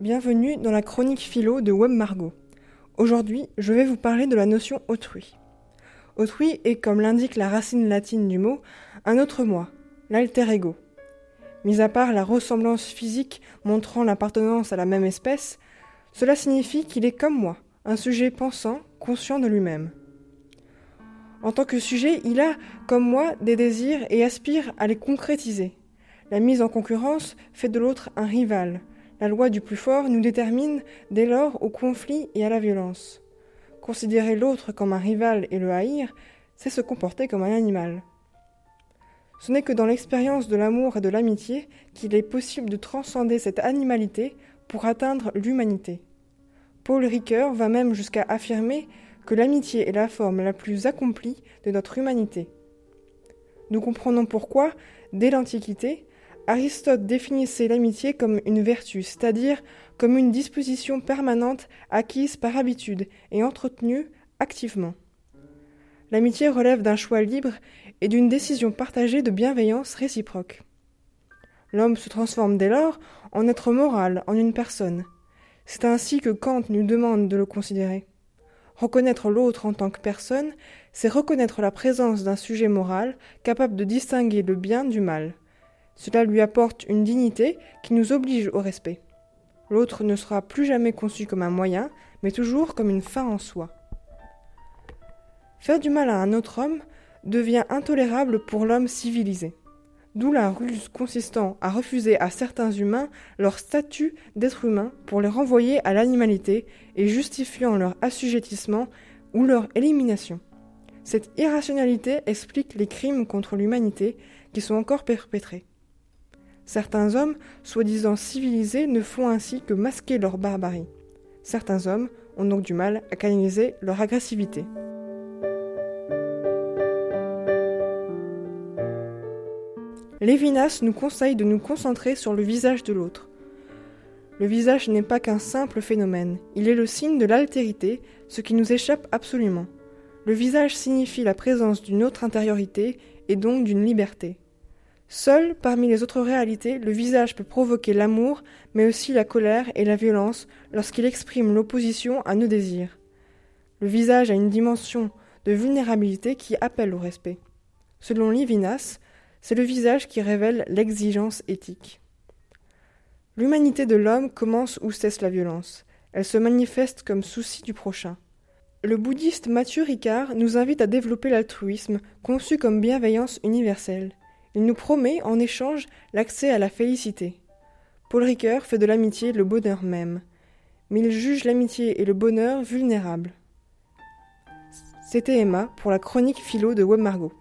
Bienvenue dans la chronique philo de Web Margot. Aujourd'hui, je vais vous parler de la notion autrui. Autrui est, comme l'indique la racine latine du mot, un autre moi, l'alter ego. Mis à part la ressemblance physique montrant l'appartenance à la même espèce, cela signifie qu'il est comme moi, un sujet pensant, conscient de lui-même. En tant que sujet, il a, comme moi, des désirs et aspire à les concrétiser. La mise en concurrence fait de l'autre un rival. La loi du plus fort nous détermine dès lors au conflit et à la violence. Considérer l'autre comme un rival et le haïr, c'est se comporter comme un animal. Ce n'est que dans l'expérience de l'amour et de l'amitié qu'il est possible de transcender cette animalité pour atteindre l'humanité. Paul Ricoeur va même jusqu'à affirmer que l'amitié est la forme la plus accomplie de notre humanité. Nous comprenons pourquoi, dès l'Antiquité, Aristote définissait l'amitié comme une vertu, c'est-à-dire comme une disposition permanente acquise par habitude et entretenue activement. L'amitié relève d'un choix libre et d'une décision partagée de bienveillance réciproque. L'homme se transforme dès lors en être moral, en une personne. C'est ainsi que Kant nous demande de le considérer. Reconnaître l'autre en tant que personne, c'est reconnaître la présence d'un sujet moral capable de distinguer le bien du mal. Cela lui apporte une dignité qui nous oblige au respect. L'autre ne sera plus jamais conçu comme un moyen, mais toujours comme une fin en soi. Faire du mal à un autre homme devient intolérable pour l'homme civilisé. D'où la ruse consistant à refuser à certains humains leur statut d'être humain pour les renvoyer à l'animalité et justifiant leur assujettissement ou leur élimination. Cette irrationalité explique les crimes contre l'humanité qui sont encore perpétrés. Certains hommes, soi-disant civilisés, ne font ainsi que masquer leur barbarie. Certains hommes ont donc du mal à canaliser leur agressivité. Lévinas nous conseille de nous concentrer sur le visage de l'autre. Le visage n'est pas qu'un simple phénomène, il est le signe de l'altérité, ce qui nous échappe absolument. Le visage signifie la présence d'une autre intériorité et donc d'une liberté. Seul, parmi les autres réalités, le visage peut provoquer l'amour, mais aussi la colère et la violence lorsqu'il exprime l'opposition à nos désirs. Le visage a une dimension de vulnérabilité qui appelle au respect. Selon Livinas, c'est le visage qui révèle l'exigence éthique. L'humanité de l'homme commence où cesse la violence. Elle se manifeste comme souci du prochain. Le bouddhiste Mathieu Ricard nous invite à développer l'altruisme, conçu comme bienveillance universelle. Il nous promet en échange l'accès à la félicité. Paul Ricoeur fait de l'amitié le bonheur même, mais il juge l'amitié et le bonheur vulnérables. C'était Emma pour la chronique philo de Web Margot.